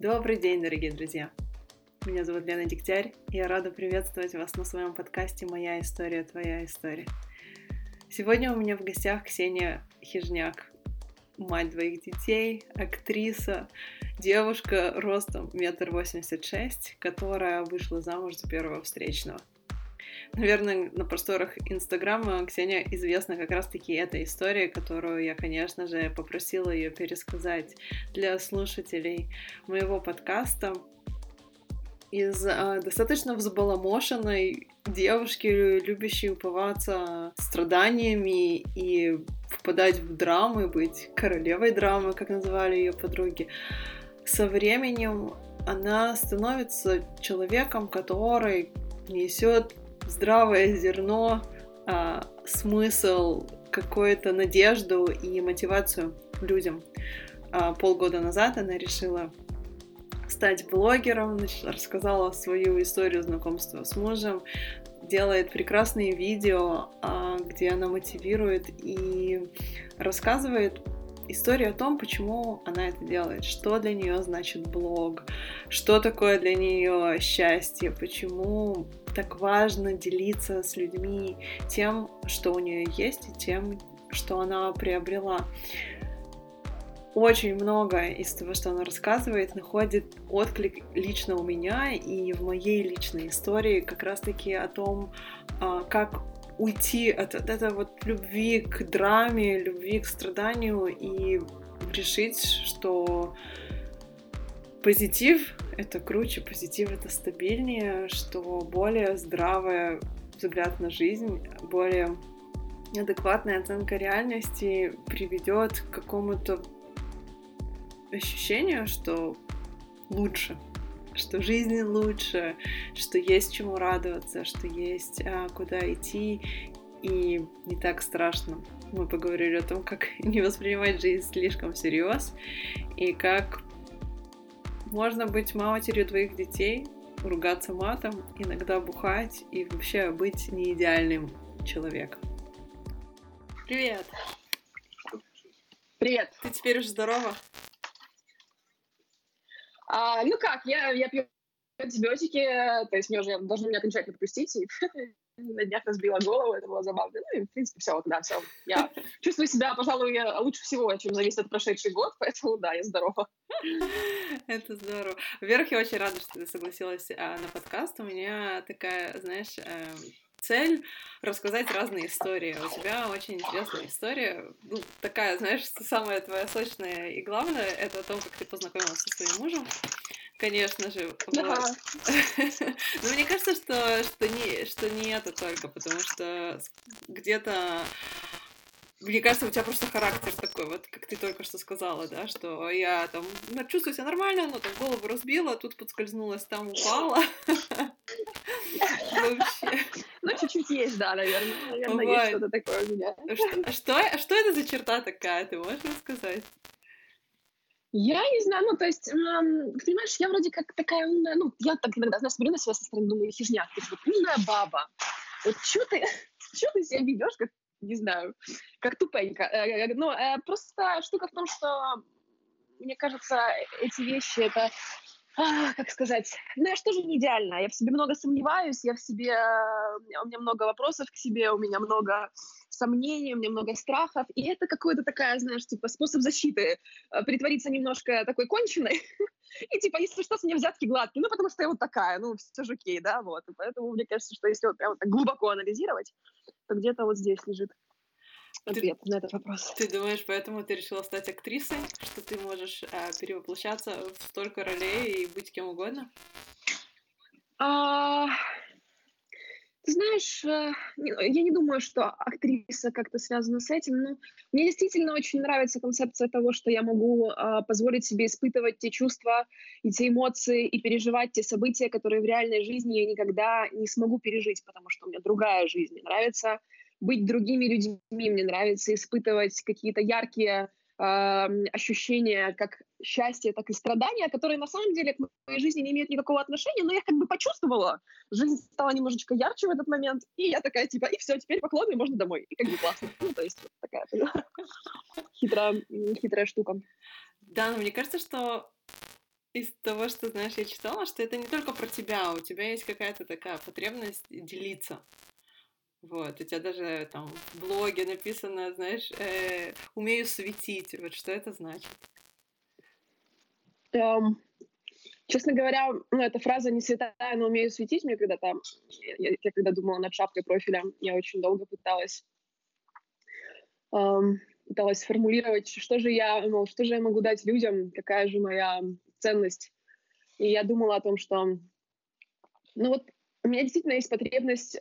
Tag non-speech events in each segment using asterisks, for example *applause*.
Добрый день, дорогие друзья! Меня зовут Лена Дегтярь, и я рада приветствовать вас на своем подкасте «Моя история, твоя история». Сегодня у меня в гостях Ксения Хижняк, мать двоих детей, актриса, девушка ростом метр восемьдесят шесть, которая вышла замуж за первого встречного – Наверное, на просторах Инстаграма Ксения известна как раз-таки этой историей, которую я, конечно же, попросила ее пересказать для слушателей моего подкаста. Из э, достаточно взбаламошенной девушки, любящей уповаться страданиями и впадать в драмы, быть королевой драмы, как называли ее подруги, со временем она становится человеком, который несет здравое зерно, а, смысл, какую-то надежду и мотивацию людям. А, полгода назад она решила стать блогером, рассказала свою историю знакомства с мужем, делает прекрасные видео, а, где она мотивирует и рассказывает историю о том, почему она это делает, что для нее значит блог, что такое для нее счастье, почему так важно делиться с людьми тем, что у нее есть, и тем, что она приобрела. Очень много из того, что она рассказывает, находит отклик лично у меня и в моей личной истории как раз-таки о том, а, как уйти от, от этой вот любви к драме, любви к страданию и решить, что позитив — это круче, позитив — это стабильнее, что более здравый взгляд на жизнь, более адекватная оценка реальности приведет к какому-то ощущению, что лучше, что жизнь лучше, что есть чему радоваться, что есть а, куда идти, и не так страшно. Мы поговорили о том, как *laughs* не воспринимать жизнь слишком всерьез, и как можно быть матерью твоих детей, ругаться матом, иногда бухать и вообще быть не идеальным человеком. Привет! Привет! Ты теперь уже здорова? А, ну как, я, я пью антибиотики, то есть мне уже должны меня окончательно отпустить, и *laughs* на днях разбила голову, это было забавно. Ну и, в принципе, все, да, все. Я *laughs* чувствую себя, пожалуй, лучше всего, чем зависит от прошедший год, *laughs* поэтому, да, я здорова. Это здорово. Во-первых, я очень рада, что ты согласилась а, на подкаст. У меня такая, знаешь, э, цель рассказать разные истории. У тебя очень интересная история. Ну, такая, знаешь, самая твоя сочная и главное, это о том, как ты познакомилась со своим мужем. Конечно же. Вот. *laughs* Но мне кажется, что, что, не, что не это только, потому что где-то мне кажется, у тебя просто характер такой, вот как ты только что сказала, да, что я там ну, чувствую себя нормально, но там голову разбила, тут подскользнулась, там упала. *laughs* Ну, чуть-чуть есть, да, наверное. Наверное, есть что-то такое у меня. Что, что это за черта такая, ты можешь рассказать? Я не знаю, ну, то есть, понимаешь, я вроде как такая умная, ну, я так иногда, знаешь, смотрю на себя со стороны, думаю, хижняк, ты вот умная баба. Вот что ты, *laughs* что ты себя ведешь, как, не знаю, как тупенько. Э, ну, э, просто штука в том, что, мне кажется, эти вещи, это а, как сказать, ну я же тоже не идеальна, я в себе много сомневаюсь, я в себе, э, у меня много вопросов к себе, у меня много сомнений, у меня много страхов, и это какой-то такая, знаешь, типа способ защиты, э, притвориться немножко такой конченой, *laughs* и типа, если что, с меня взятки гладкие, ну потому что я вот такая, ну все же окей, да, вот, и поэтому мне кажется, что если вот прямо так глубоко анализировать, то где-то вот здесь лежит ответ ты, на этот вопрос. Ты думаешь, поэтому ты решила стать актрисой, что ты можешь а, перевоплощаться в столько ролей и быть кем угодно? А, ты знаешь, э, я не думаю, что актриса как-то связана с этим, но мне действительно очень нравится концепция того, что я могу а, позволить себе испытывать те чувства и те эмоции и переживать те события, которые в реальной жизни я никогда не смогу пережить, потому что у меня другая жизнь. Мне нравится быть другими людьми, мне нравится испытывать какие-то яркие э, ощущения, как счастье, так и страдания, которые на самом деле к моей жизни не имеют никакого отношения, но я как бы почувствовала. Жизнь стала немножечко ярче в этот момент, и я такая типа, и все, теперь поклоны, можно домой. И как бы классно. Ну, то есть вот такая *laughs* хитрая, хитрая штука. Да, но мне кажется, что из того, что, знаешь, я читала, что это не только про тебя, у тебя есть какая-то такая потребность делиться. Вот, у тебя даже там в блоге написано, знаешь, э, умею светить. Вот что это значит? Um, честно говоря, ну, эта фраза не святая, но умею светить. Мне когда-то, я, я когда думала над шапкой профиля, я очень долго пыталась um, пыталась сформулировать, что же я, ну, что же я могу дать людям, какая же моя ценность. И я думала о том, что, ну вот, у меня действительно есть потребность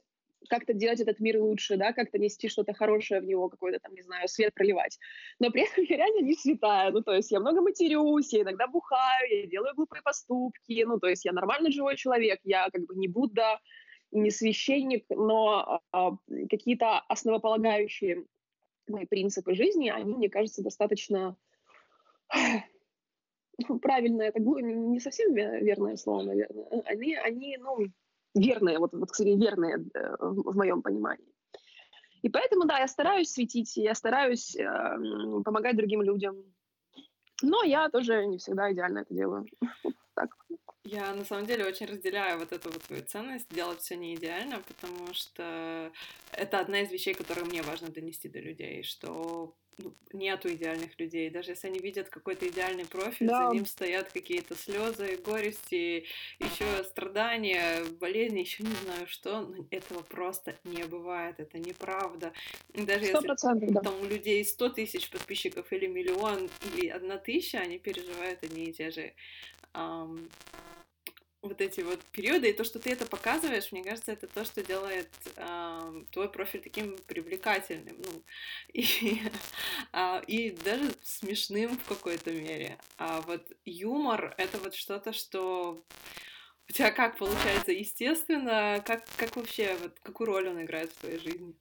как-то делать этот мир лучше, да, как-то нести что-то хорошее в него, какой-то там, не знаю, свет проливать. Но при этом *laughs* я реально не святая, ну, то есть я много матерюсь, я иногда бухаю, я делаю глупые поступки, ну, то есть я нормальный живой человек, я как бы не Будда, не священник, но а, какие-то основополагающие мои принципы жизни, они, мне кажется, достаточно *sighs* правильно, это не совсем верное слово, наверное. Они, они ну, верные, вот, вот, кстати, верные э, в моем понимании. И поэтому, да, я стараюсь светить, я стараюсь э, помогать другим людям. Но я тоже не всегда идеально это делаю. *laughs* так. Я на самом деле очень разделяю вот эту вот твою ценность, делать все не идеально, потому что это одна из вещей, которые мне важно донести до людей, что ну, нету идеальных людей. Даже если они видят какой-то идеальный профиль, да. за ним стоят какие-то слезы, горести, еще страдания, болезни, еще не знаю что, но этого просто не бывает, это неправда. Даже если да. там у людей 100 тысяч подписчиков или миллион, или одна тысяча, они переживают одни и те же um, вот эти вот периоды, и то, что ты это показываешь, мне кажется, это то, что делает э, твой профиль таким привлекательным, ну, *laughs* и, э, и даже смешным в какой-то мере. А вот юмор — это вот что-то, что у тебя как получается естественно, как, как вообще, вот какую роль он играет в твоей жизни?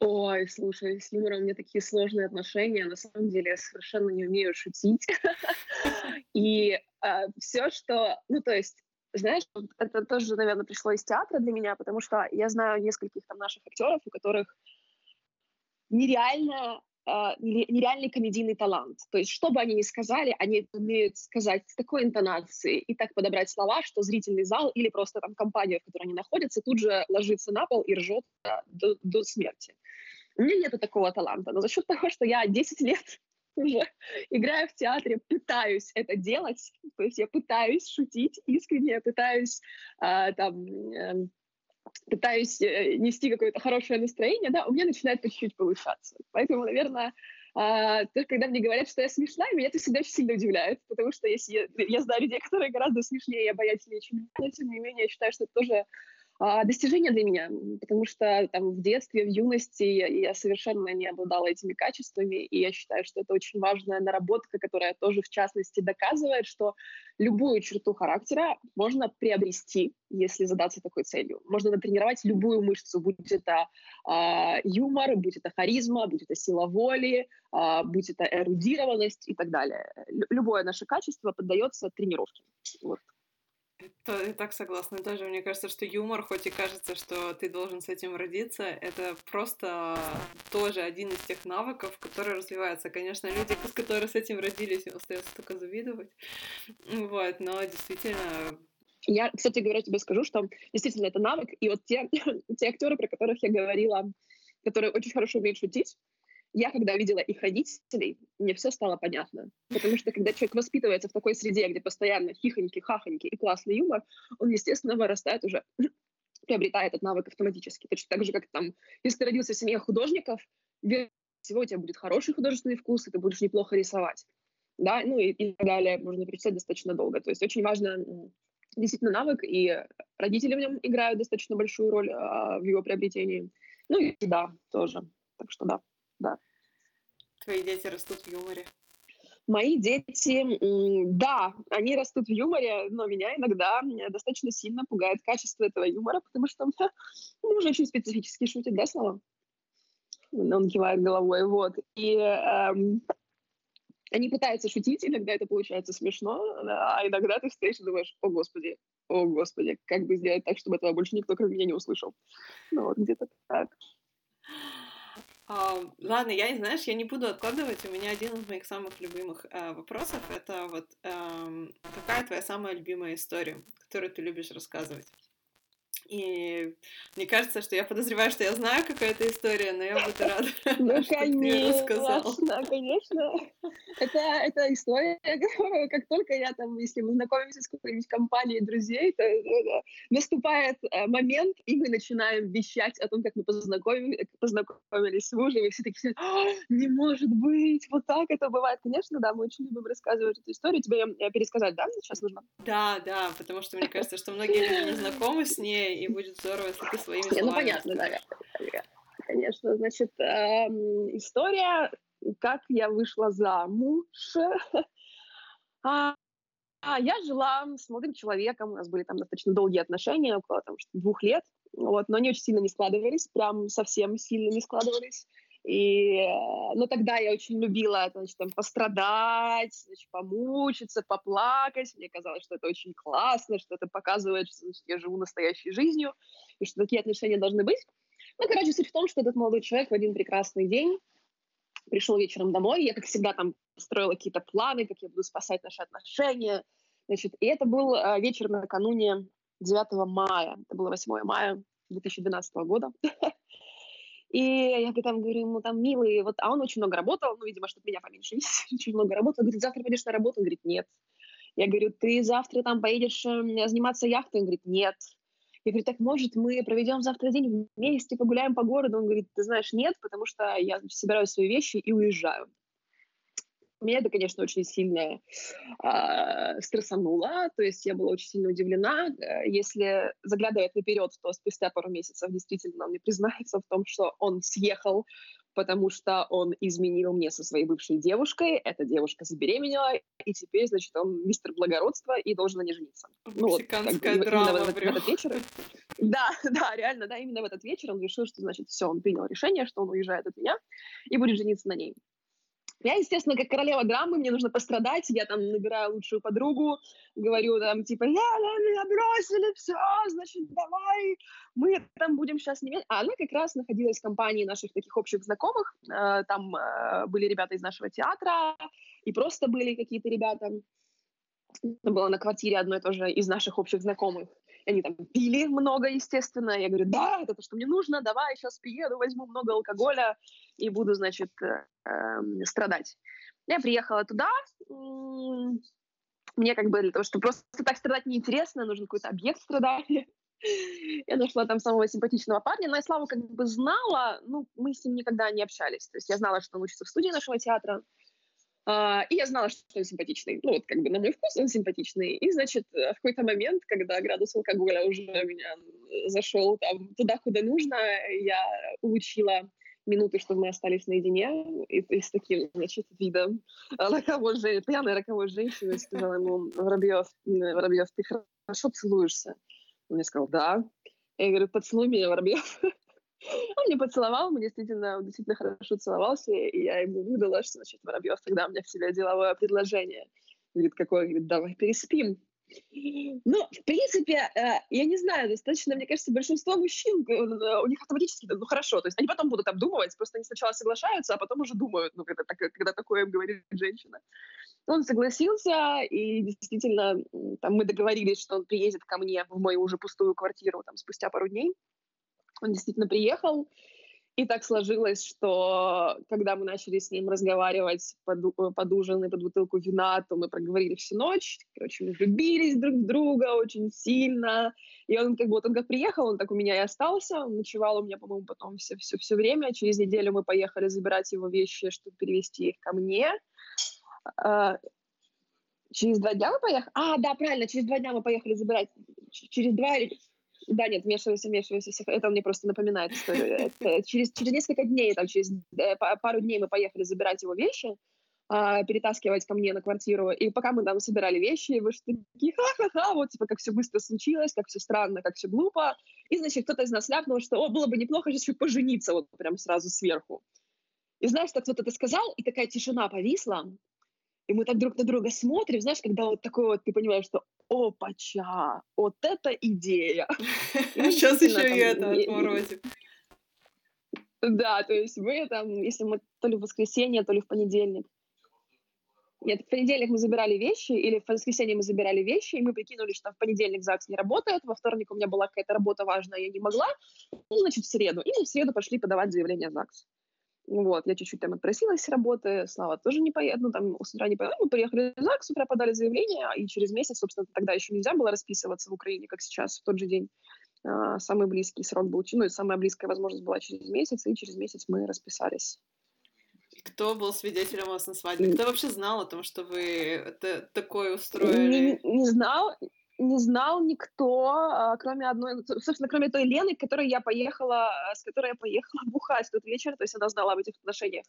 Ой, слушай, с юмором у меня такие сложные отношения. На самом деле я совершенно не умею шутить. *laughs* И а, все, что... Ну, то есть, знаешь, это тоже, наверное, пришло из театра для меня, потому что я знаю нескольких там наших актеров, у которых нереально нереальный комедийный талант. То есть, что бы они ни сказали, они умеют сказать с такой интонацией и так подобрать слова, что зрительный зал или просто там компания, в которой они находятся, тут же ложится на пол и ржет до, до смерти. У меня нет такого таланта, но за счет того, что я 10 лет *laughs* уже играю в театре, пытаюсь это делать, то есть я пытаюсь шутить искренне, я пытаюсь э, там... Э, пытаюсь э, нести какое-то хорошее настроение, да, у меня начинает по чуть-чуть повышаться. Поэтому, наверное, а, то, когда мне говорят, что я смешная, меня это всегда очень сильно удивляет, потому что если я, я знаю людей, которые гораздо смешнее и обаятельнее, чем я, но тем не менее я считаю, что это тоже а, достижение для меня, потому что там в детстве, в юности я совершенно не обладала этими качествами, и я считаю, что это очень важная наработка, которая тоже в частности доказывает, что любую черту характера можно приобрести, если задаться такой целью. Можно натренировать любую мышцу, будь это э, юмор, будь это харизма, будь это сила воли, э, будь это эрудированность и так далее. Любое наше качество поддается тренировке. Вот. Это, я так согласна. Даже мне кажется, что юмор, хоть и кажется, что ты должен с этим родиться, это просто тоже один из тех навыков, которые развиваются. Конечно, люди, *laughs* которые с этим родились, остается только завидовать. Вот, но действительно я, кстати говоря, тебе скажу, что действительно это навык, и вот те, *laughs* те актеры, про которых я говорила, которые очень хорошо умеют шутить, я, когда видела их родителей, мне все стало понятно. Потому что, когда человек воспитывается в такой среде, где постоянно хихоньки, хахоньки и классный юмор, он, естественно, вырастает уже, *clears throat* приобретает этот навык автоматически. Точно так же, как там, если ты родился в семье художников, всего у тебя будет хороший художественный вкус, и ты будешь неплохо рисовать. Да, ну и, и так далее, можно перечислять достаточно долго. То есть очень важно действительно навык, и родители в нем играют достаточно большую роль а, в его приобретении. Ну и да, тоже. Так что да да. Твои дети растут в юморе? Мои дети, да, они растут в юморе, но меня иногда достаточно сильно пугает качество этого юмора, потому что он *laughs* ну, уже очень специфически шутит, да, Слава? Он кивает головой, вот. И эм, они пытаются шутить, иногда это получается смешно, а иногда ты встаешь и думаешь, о господи, о господи, как бы сделать так, чтобы этого больше никто, кроме меня, не услышал. Ну вот, где-то так. А, ладно, я, знаешь, я не буду откладывать. У меня один из моих самых любимых э, вопросов — это вот э, какая твоя самая любимая история, которую ты любишь рассказывать? И мне кажется, что я подозреваю, что я знаю, какая это история, но я буду рада, *laughs* ну, что ты мне рассказал. конечно. Это, это история, *laughs* которую, как только я там, если мы знакомимся с какой-нибудь компанией друзей, то, то, наступает э, момент, и мы начинаем вещать о том, как мы познакомились, познакомились с мужем, и все такие, «А, не может быть, вот так это бывает. Конечно, да, мы очень любим рассказывать эту историю. Тебе пересказать, да, сейчас нужно? Да, да, потому что мне кажется, что многие люди не знакомы с ней, и будет здорово, если ты своими словами. Ну, понятно, да, конечно. Значит, эм, история, как я вышла замуж. *laughs* а, а, я жила с молодым человеком, у нас были там достаточно долгие отношения, около там, двух лет, вот, но они очень сильно не складывались, прям совсем сильно не складывались. И, э, ну, тогда я очень любила, значит, там, пострадать, значит, помучиться, поплакать. Мне казалось, что это очень классно, что это показывает, что значит, я живу настоящей жизнью, и что такие отношения должны быть. Ну, короче, суть в том, что этот молодой человек в один прекрасный день пришел вечером домой, я, как всегда, там строила какие-то планы, как я буду спасать наши отношения. Значит, и это был э, вечер накануне 9 мая, это было 8 мая 2012 года. *laughs* И я там говорю ему, там, милый, вот, а он очень много работал, ну, видимо, чтобы меня поменьше видеть, *laughs* очень много работал. Говорит, завтра пойдешь на работу? Он говорит, нет. Я говорю, ты завтра там поедешь э, заниматься яхтой? Он говорит, нет. Я говорю, так может мы проведем завтра день вместе, погуляем по городу? Он говорит, ты знаешь, нет, потому что я значит, собираю свои вещи и уезжаю. Меня это, конечно, очень сильно э, стрессануло, то есть я была очень сильно удивлена. Э, если заглядывать наперед, то спустя пару месяцев действительно он мне признается в том, что он съехал, потому что он изменил мне со своей бывшей девушкой, эта девушка забеременела, и теперь, значит, он мистер благородства и должен на ней жениться. Ну, вот, как, драма, в, в, в этот вечер. Да, *laughs* да, реально, да, именно в этот вечер он решил, что, значит, все, он принял решение, что он уезжает от меня и будет жениться на ней. Я, естественно, как королева драмы, мне нужно пострадать, я там набираю лучшую подругу, говорю там, типа, я, я меня бросили, все, значит, давай, мы там будем сейчас не... А она как раз находилась в компании наших таких общих знакомых, э, там э, были ребята из нашего театра, и просто были какие-то ребята, это было на квартире одной тоже из наших общих знакомых. Они там пили много, естественно. Я говорю, да, это то, что мне нужно, давай, сейчас приеду, возьму много алкоголя и буду, значит, э, э, страдать. Я приехала туда, мне как бы для того, чтобы просто так страдать неинтересно, нужен какой-то объект страдания. Я нашла там самого симпатичного парня, но я Славу как бы знала, ну, мы с ним никогда не общались. То есть я знала, что он учится в студии нашего театра, и я знала, что он симпатичный. Ну, вот как бы на мой вкус он симпатичный. И, значит, в какой-то момент, когда градус алкоголя уже меня зашел там туда, куда нужно, я улучила минуты, чтобы мы остались наедине, и, и с таким, значит, видом роковой, пьяной роковой женщины сказала ему, Воробьев, Воробьев, ты хорошо целуешься? Он мне сказал, да. Я говорю, поцелуй меня, Воробьев. Он мне поцеловал, мы действительно, действительно хорошо целовался, и я ему выдала, что, значит, Воробьев тогда меня в себе деловое предложение. Говорит, какое? Говорит, давай переспим. Ну, в принципе, э, я не знаю, достаточно, мне кажется, большинство мужчин, э, у них автоматически, ну, хорошо, то есть они потом будут обдумывать, просто они сначала соглашаются, а потом уже думают, ну, когда, когда такое им говорит женщина. Он согласился, и действительно, там мы договорились, что он приедет ко мне в мою уже пустую квартиру там спустя пару дней. Он действительно приехал, и так сложилось, что когда мы начали с ним разговаривать под, под ужин и под бутылку вина, то мы проговорили всю ночь. Короче, мы влюбились друг в друга очень сильно. И он как бы, вот он как приехал, он так у меня и остался. Он ночевал у меня, по-моему, потом все, все, все время. Через неделю мы поехали забирать его вещи, чтобы перевести их ко мне. А, через два дня мы поехали? А, да, правильно, через два дня мы поехали забирать. Через два да, нет, вмешивайся, вмешивайся. Это мне просто напоминает историю. Это через, через несколько дней, там, через э, пару дней мы поехали забирать его вещи, а, перетаскивать ко мне на квартиру. И пока мы там собирали вещи, вы что такие, ха-ха-ха, вот, типа, как все быстро случилось, как все странно, как все глупо. И, значит, кто-то из нас ляпнул, что, о, было бы неплохо сейчас пожениться, вот прям сразу сверху. И знаешь, так кто-то это сказал, и такая тишина повисла, и мы так друг на друга смотрим, знаешь, когда вот такой вот, ты понимаешь, что опача, вот это идея. Сейчас *laughs* еще и это отморозим. Да, то есть мы там, если мы то ли в воскресенье, то ли в понедельник. Нет, в понедельник мы забирали вещи, или в воскресенье мы забирали вещи, и мы прикинули, что в понедельник ЗАГС не работает, во вторник у меня была какая-то работа важная, я не могла, ну, значит, в среду. И мы в среду пошли подавать заявление в ЗАГС. Вот, я чуть-чуть там отпросилась с работы, Слава тоже не поехала, ну, там, с утра не поехала. Мы приехали в ЗАГС, с утра подали заявление, и через месяц, собственно, тогда еще нельзя было расписываться в Украине, как сейчас, в тот же день. А, самый близкий срок был, ну, и самая близкая возможность была через месяц, и через месяц мы расписались. Кто был свидетелем у вас на свадьбе? Кто вообще знал о том, что вы такое устроили? Не, не знал, не знал никто, а, кроме одной, собственно, кроме той Лены, к которой я поехала, с которой я поехала *laughs* бухать тот вечер, то есть она знала об этих отношениях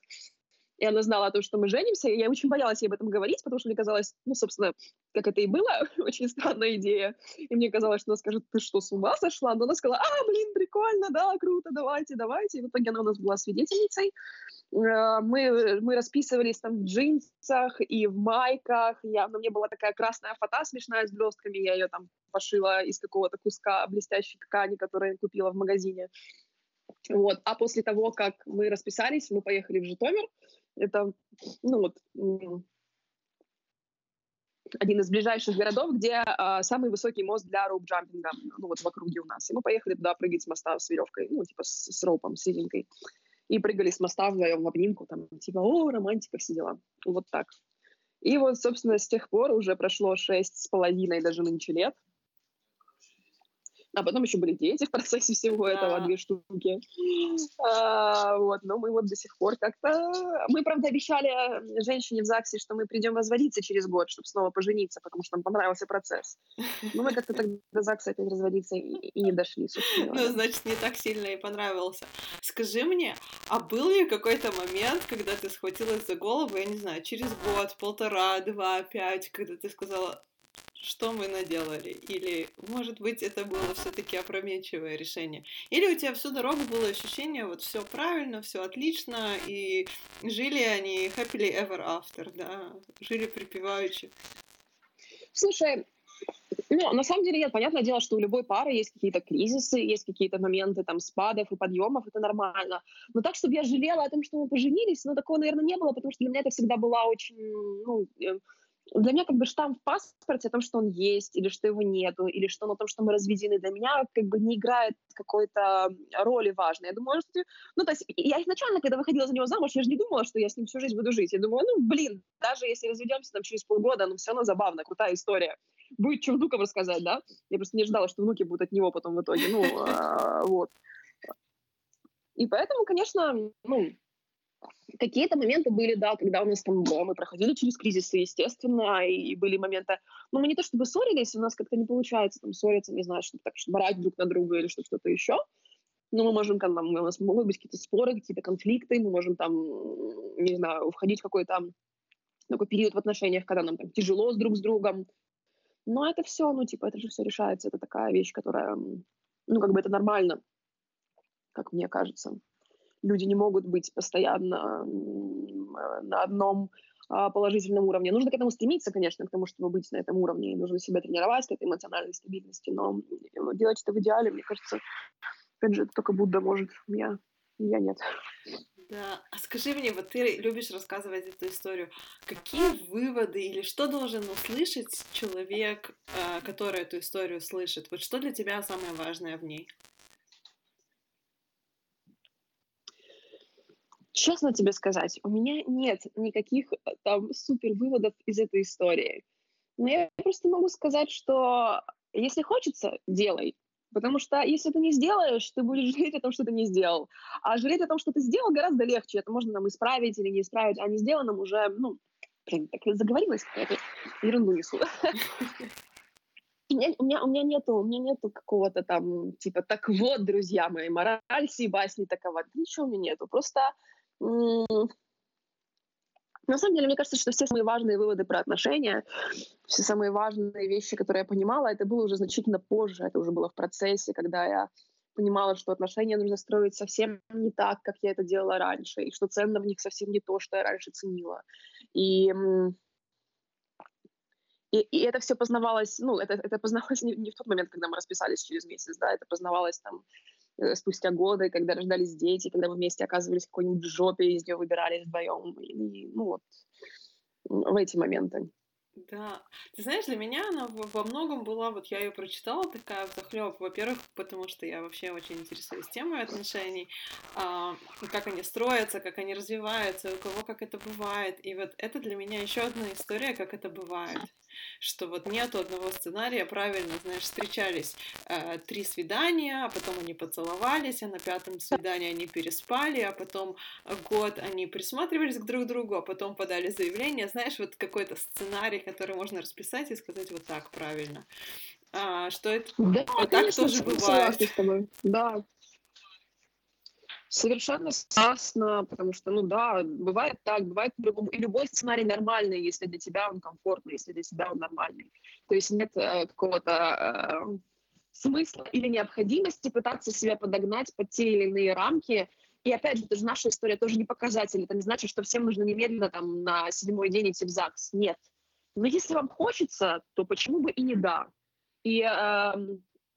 и она знала о том, что мы женимся, и я очень боялась ей об этом говорить, потому что мне казалось, ну, собственно, как это и было, *laughs* очень странная идея, и мне казалось, что она скажет, ты что, с ума сошла? Но она сказала, а, блин, прикольно, да, круто, давайте, давайте, и в итоге она у нас была свидетельницей, э, мы, мы расписывались там в джинсах и в майках, я, на мне была такая красная фата смешная с блестками, я ее там пошила из какого-то куска блестящей ткани, которую я купила в магазине. Вот. А после того, как мы расписались, мы поехали в Житомир, это, ну вот, один из ближайших городов, где а, самый высокий мост для rope jumping а, ну вот в округе у нас. И мы поехали туда прыгать с моста с веревкой, ну типа с, с rope ом, с резинкой. И прыгали с моста вдвоем в обнимку, там типа, о, романтика, все дела. Вот так. И вот, собственно, с тех пор уже прошло шесть с половиной даже нынче лет а потом еще были дети в процессе всего этого, две штуки. А, вот, но мы вот до сих пор как-то... Мы, правда, обещали женщине в ЗАГСе, что мы придем разводиться через год, чтобы снова пожениться, потому что нам понравился процесс. Но мы как-то тогда до ЗАГСа опять разводиться и, и не дошли, собственно. Ну, значит, не так сильно и понравился. Скажи мне, а был ли какой-то момент, когда ты схватилась за голову, я не знаю, через год, полтора, два, пять, когда ты сказала, что мы наделали, или, может быть, это было все-таки опрометчивое решение, или у тебя всю дорогу было ощущение, вот все правильно, все отлично, и жили они happily ever after, да, жили припеваючи. Слушай, ну, на самом деле, нет, понятное дело, что у любой пары есть какие-то кризисы, есть какие-то моменты там спадов и подъемов, это нормально. Но так, чтобы я жалела о том, что мы поженились, ну, такого, наверное, не было, потому что для меня это всегда была очень, ну, э, для меня как бы штамп в паспорте о том, что он есть, или что его нету, или что он о том, что мы разведены, для меня как бы не играет какой-то роли важной. Я думаю, что... Ну, то есть я изначально, когда выходила за него замуж, я же не думала, что я с ним всю жизнь буду жить. Я думаю, ну, блин, даже если разведемся там через полгода, ну, все равно забавно, крутая история. Будет что внукам рассказать, да? Я просто не ждала, что внуки будут от него потом в итоге. Ну, а, вот. И поэтому, конечно, ну, Какие-то моменты были, да, когда у нас там да, мы проходили через кризисы, естественно, и были моменты, ну, мы не то чтобы ссорились, у нас как-то не получается там ссориться, не знаю, чтобы так, чтобы брать друг на друга или что-то еще, но мы можем, там, у нас могут быть какие-то споры, какие-то конфликты, мы можем там, не знаю, входить в какой-то такой период в отношениях, когда нам там тяжело с друг с другом, но это все, ну, типа, это же все решается, это такая вещь, которая, ну, как бы это нормально, как мне кажется люди не могут быть постоянно на одном а, положительном уровне. Нужно к этому стремиться, конечно, к тому, чтобы быть на этом уровне, и нужно себя тренировать к этой эмоциональной стабильности, но делать это в идеале, мне кажется, опять же, это только Будда может, я, я нет. Да, а скажи мне, вот ты любишь рассказывать эту историю, какие выводы или что должен услышать человек, а, который эту историю слышит? Вот что для тебя самое важное в ней? Честно тебе сказать, у меня нет никаких э, там супер выводов из этой истории. Но я просто могу сказать, что если хочется, делай. Потому что если ты не сделаешь, ты будешь *laughs* жалеть о том, что ты не сделал. А жалеть о том, что ты сделал, гораздо легче. Это можно нам исправить или не исправить, а не сделанным уже, ну, блин, так заговорилась, какая-то ерунду несу. *laughs* У меня, у, меня, нету, у меня нету какого-то там, типа, так вот, друзья мои, мораль сей басни такова. Ничего у меня нету. Просто на самом деле, мне кажется, что все самые важные выводы про отношения, все самые важные вещи, которые я понимала, это было уже значительно позже, это уже было в процессе, когда я понимала, что отношения нужно строить совсем не так, как я это делала раньше, и что ценно в них совсем не то, что я раньше ценила. И, и, и это все познавалось, ну, это, это познавалось не, не в тот момент, когда мы расписались через месяц, да, это познавалось там спустя годы, когда рождались дети, когда мы вместе оказывались в какой-нибудь жопе из нее выбирались вдвоем. И, ну вот, в эти моменты. Да. Ты знаешь, для меня она во многом была, вот я ее прочитала такая захлеб. Во-первых, потому что я вообще очень интересуюсь темой отношений, а, как они строятся, как они развиваются, у кого как это бывает. И вот это для меня еще одна история, как это бывает что вот нету одного сценария, правильно, знаешь, встречались э, три свидания, а потом они поцеловались, а на пятом свидании они переспали, а потом год они присматривались к друг другу, а потом подали заявление, знаешь, вот какой-то сценарий, который можно расписать и сказать вот так правильно. А, что это да, вот так тоже бывает. Да, Совершенно согласна, потому что, ну да, бывает так, бывает по-другому. И любой сценарий нормальный, если для тебя он комфортный, если для тебя он нормальный. То есть нет э, какого-то э, смысла или необходимости пытаться себя подогнать под те или иные рамки. И опять же, это же наша история тоже не показатель. Это не значит, что всем нужно немедленно там на седьмой день идти в ЗАГС. Нет. Но если вам хочется, то почему бы и не да. И э,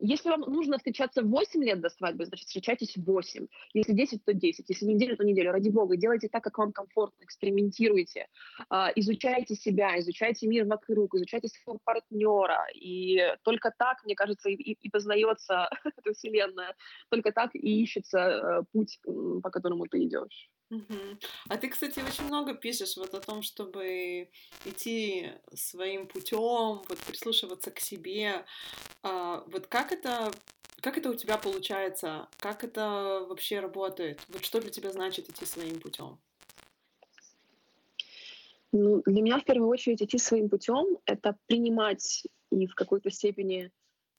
если вам нужно встречаться 8 лет до свадьбы, значит, встречайтесь 8. Если 10, то 10. Если неделю, то неделю. Ради бога, делайте так, как вам комфортно, экспериментируйте, а, изучайте себя, изучайте мир вокруг, изучайте своего партнера. И только так, мне кажется, и, и познается *laughs* эта вселенная. Только так и ищется э, путь, по которому ты идешь. А ты, кстати, очень много пишешь вот о том, чтобы идти своим путем, вот прислушиваться к себе. А, вот как это, как это у тебя получается? Как это вообще работает? Вот что для тебя значит идти своим путем? Ну, для меня в первую очередь идти своим путем — это принимать и в какой-то степени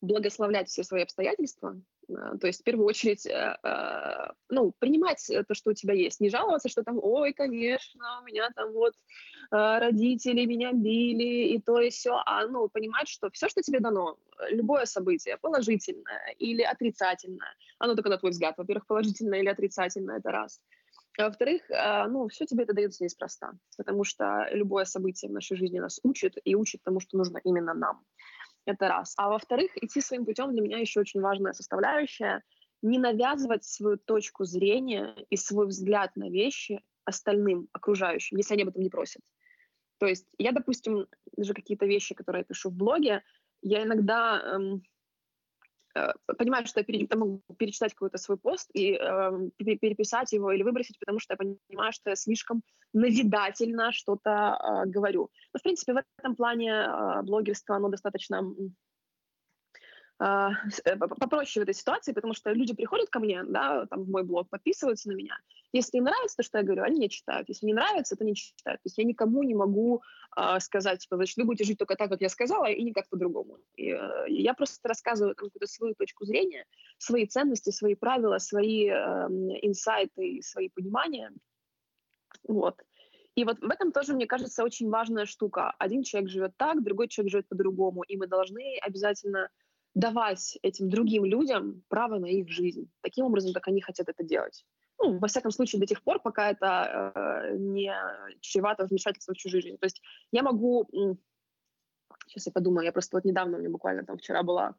благословлять все свои обстоятельства, то есть в первую очередь, э, э, ну, принимать то, что у тебя есть, не жаловаться, что там, ой, конечно, у меня там вот э, родители меня били и то и все, а ну понимать, что все, что тебе дано, любое событие, положительное или отрицательное, оно только на твой взгляд, во-первых, положительное или отрицательное, это раз. А во-вторых, ну, все тебе это дается неспроста, потому что любое событие в нашей жизни нас учит и учит тому, что нужно именно нам. Это раз. А во-вторых, идти своим путем для меня еще очень важная составляющая не навязывать свою точку зрения и свой взгляд на вещи остальным, окружающим, если они об этом не просят. То есть я, допустим, даже какие-то вещи, которые я пишу в блоге, я иногда эм, понимаю, что я могу перечитать какой-то свой пост и э, переписать его или выбросить, потому что я понимаю, что я слишком назидательно что-то э, говорю. Но, в принципе, в этом плане э, блогерство, оно достаточно э, попроще в этой ситуации, потому что люди приходят ко мне, да, там в мой блог, подписываются на меня. Если им нравится то, что я говорю, они не читают. Если не нравится, то не читают. То есть я никому не могу э, сказать, типа, значит, вы будете жить только так, как я сказала, и никак по-другому. И, э, я просто рассказываю там, какую-то свою точку зрения, свои ценности, свои правила, свои э, инсайты, свои понимания. Вот. И вот в этом тоже, мне кажется, очень важная штука. Один человек живет так, другой человек живет по-другому, и мы должны обязательно давать этим другим людям право на их жизнь, таким образом, как они хотят это делать. Ну, во всяком случае, до тех пор, пока это э, не чревато вмешательством в чужую жизнь. То есть я могу... Сейчас я подумаю, я просто вот недавно, у меня буквально там вчера была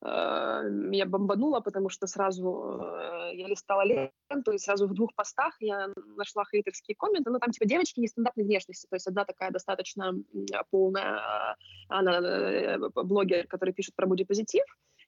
меня бомбануло, потому что сразу э, я листала ленту, и сразу в двух постах я нашла хейтерские комменты, ну, там, типа, девочки нестандартной внешности, то есть одна такая достаточно полная, а, она э, блогер, который пишет про бодипозитив,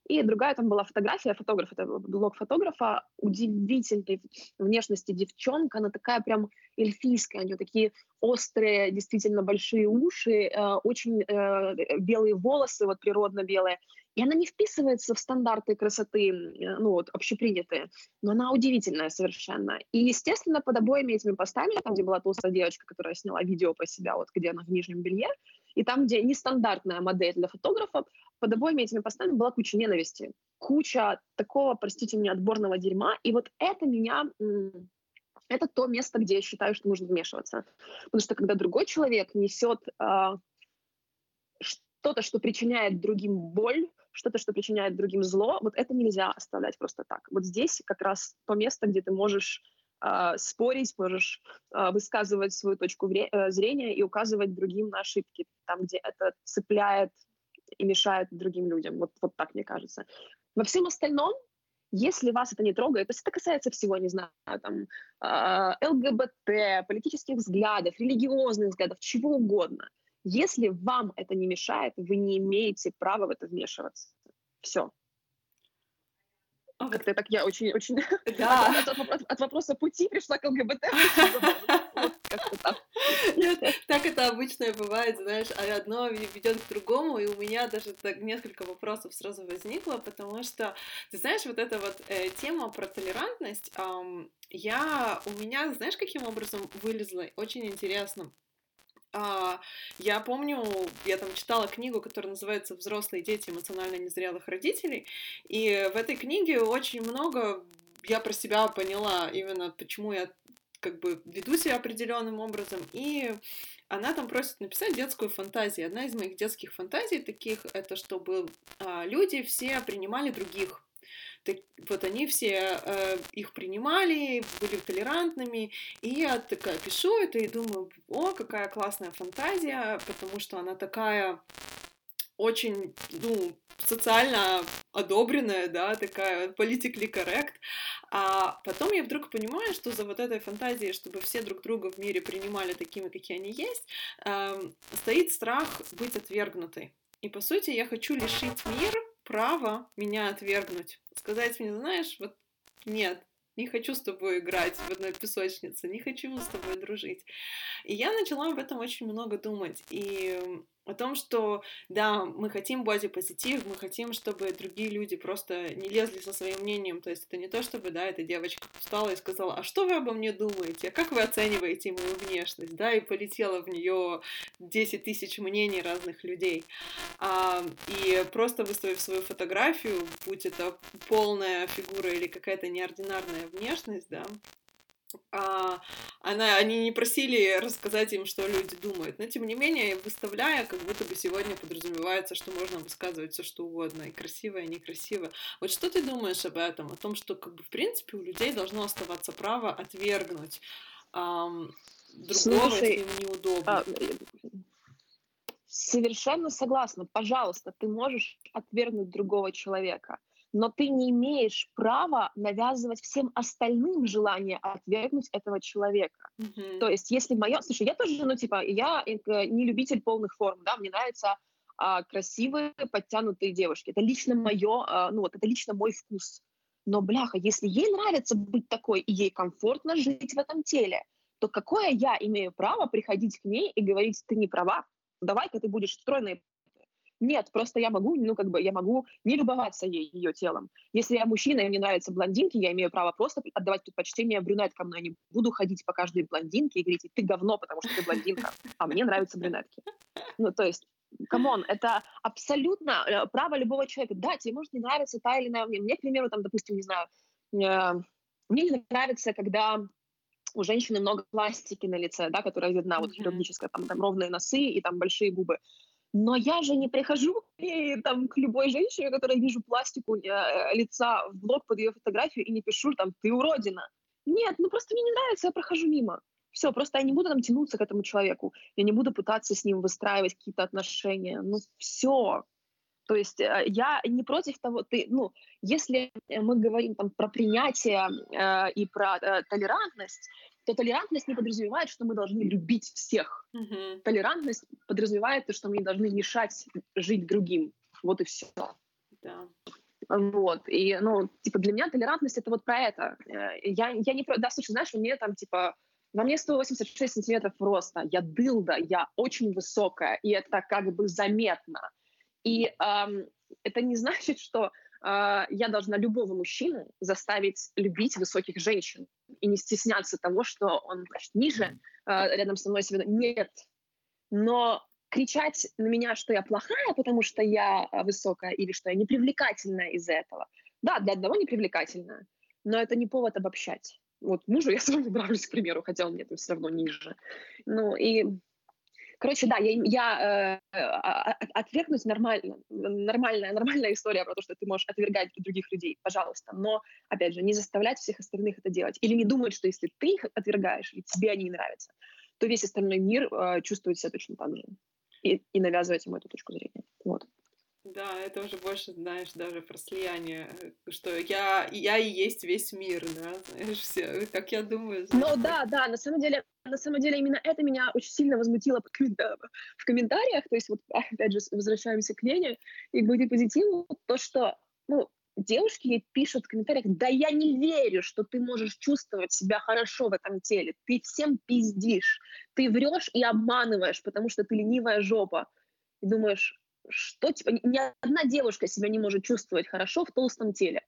и другая там была фотография, фотограф, это блог фотографа, удивительной внешности девчонка, она такая прям эльфийская, у нее такие острые, действительно большие уши, э, очень э, белые волосы, вот природно белые, и она не вписывается в стандарты красоты, ну вот, общепринятые, но она удивительная совершенно. И, естественно, под обоими этими постами, там, где была толстая девочка, которая сняла видео по себя, вот где она в нижнем белье, и там, где нестандартная модель для фотографов, под обоими этими постами была куча ненависти, куча такого, простите меня, отборного дерьма. И вот это меня это то место, где я считаю, что нужно вмешиваться. Потому что когда другой человек несет э, что-то, что причиняет другим боль, что-то, что причиняет другим зло, вот это нельзя оставлять просто так. Вот здесь как раз то место, где ты можешь э, спорить, можешь э, высказывать свою точку э, зрения и указывать другим на ошибки, там, где это цепляет и мешает другим людям. Вот, вот так мне кажется. Во всем остальном Если вас это не трогает, то есть это касается всего, не знаю, там, э, ЛГБТ, политических взглядов, религиозных взглядов, чего угодно. Если вам это не мешает, вы не имеете права в это вмешиваться. Все. Как-то так я очень, очень да. *laughs* от, от, от вопроса пути пришла к ЛГБТ. *laughs* Нет, так это обычно бывает, знаешь, а одно ведет к другому, и у меня даже так несколько вопросов сразу возникло, потому что, ты знаешь, вот эта вот э, тема про толерантность, эм, я, у меня, знаешь, каким образом вылезла? Очень интересно. А, я помню, я там читала книгу, которая называется «Взрослые дети эмоционально незрелых родителей», и в этой книге очень много я про себя поняла, именно почему я как бы веду себя определенным образом, и она там просит написать детскую фантазию. Одна из моих детских фантазий таких это чтобы а, люди все принимали других так, вот они все э, их принимали, были толерантными, и я такая пишу это и думаю, о, какая классная фантазия, потому что она такая очень, ну, социально одобренная, да, такая politically correct. А потом я вдруг понимаю, что за вот этой фантазией, чтобы все друг друга в мире принимали такими, какие они есть, э, стоит страх быть отвергнутой. И по сути я хочу лишить мир право меня отвергнуть. Сказать мне, знаешь, вот нет, не хочу с тобой играть в одной песочнице, не хочу с тобой дружить. И я начала об этом очень много думать. И о том, что, да, мы хотим бодипозитив, мы хотим, чтобы другие люди просто не лезли со своим мнением, то есть это не то, чтобы, да, эта девочка встала и сказала, а что вы обо мне думаете, а как вы оцениваете мою внешность, да, и полетела в нее 10 тысяч мнений разных людей, а, и просто выставив свою фотографию, будь это полная фигура или какая-то неординарная внешность, да, а, она, они не просили рассказать им, что люди думают, но тем не менее, выставляя, как будто бы сегодня подразумевается, что можно высказывать все что угодно, и красивое, и некрасивое. Вот что ты думаешь об этом? О том, что, как бы, в принципе, у людей должно оставаться право отвергнуть ам, другого, Слушай, если им неудобно. А, совершенно согласна. Пожалуйста, ты можешь отвергнуть другого человека но ты не имеешь права навязывать всем остальным желание отвергнуть этого человека. Mm-hmm. То есть, если мое... Слушай, я тоже, ну, типа, я э, не любитель полных форм, да, мне нравятся а, красивые, подтянутые девушки. Это лично мое, а, ну, вот это лично мой вкус. Но, бляха, если ей нравится быть такой, и ей комфортно жить в этом теле, то какое я имею право приходить к ней и говорить, ты не права, давай-ка ты будешь стройной нет, просто я могу, ну, как бы, я могу не любоваться ей, ее телом. Если я мужчина, и мне нравятся блондинки, я имею право просто отдавать предпочтение брюнеткам, но я не буду ходить по каждой блондинке и говорить, ты говно, потому что ты блондинка, а мне нравятся брюнетки. Ну, то есть, come on, это абсолютно э, право любого человека. Да, тебе может не нравиться та или иная мне. Мне, к примеру, там, допустим, не знаю, э, мне не нравится, когда у женщины много пластики на лице, да, которая видна, mm-hmm. вот хирургическая, там, там ровные носы и там большие губы. Но я же не прихожу *laughs* и, там, к любой женщине, которая вижу пластику э, лица в блог под ее фотографию и не пишу там «ты уродина». Нет, ну просто мне не нравится, я прохожу мимо. Все, просто я не буду там тянуться к этому человеку, я не буду пытаться с ним выстраивать какие-то отношения. Ну все. То есть э, я не против того, ты, ну, если мы говорим там про принятие э, и про э, толерантность, то толерантность не подразумевает, что мы должны любить всех. Mm-hmm. Толерантность подразумевает то, что мы не должны мешать жить другим. Вот и все. Да. Вот, и, ну, типа, для меня толерантность — это вот про это. Э, я, я не про... Да, слушай, знаешь, у меня там, типа, во мне 186 сантиметров роста, я дылда, я очень высокая, и это как бы заметно. И эм, это не *laughs* значит, что э, я должна любого мужчину заставить любить высоких женщин и не стесняться того, что он значит, ниже э, рядом со мной себя. Нет. Но кричать на меня, что я плохая, потому что я а, высокая, или что я непривлекательная из-за этого. Да, для одного непривлекательная, но это не повод обобщать. Вот мужу я *laughs* с вами нравлюсь, к примеру, хотя он мне там все равно ниже. Ну и Короче, да, я, я э, а, а, отвергнуть нормально, нормальная, *laughs* нормальная история про то, что ты можешь отвергать других людей, пожалуйста, но, опять же, не заставлять всех остальных это делать. Или не думать, что если ты их отвергаешь, и тебе они не нравятся, то весь остальной мир э, чувствует себя точно так же. И, и навязывать ему эту точку зрения. Вот. Да, это уже больше, знаешь, даже про слияние, э, что я, я и есть весь мир, да, знаешь, все, как я думаю. Ну да, да, на самом деле, на самом деле именно это меня очень сильно возмутило в комментариях, то есть вот опять же возвращаемся к Лене и к бодипозитиву, то, что, ну, девушки пишут в комментариях, да я не верю, что ты можешь чувствовать себя хорошо в этом теле, ты всем пиздишь, ты врешь и обманываешь, потому что ты ленивая жопа. И думаешь, что, типа, ни одна девушка себя не может чувствовать хорошо в толстом теле.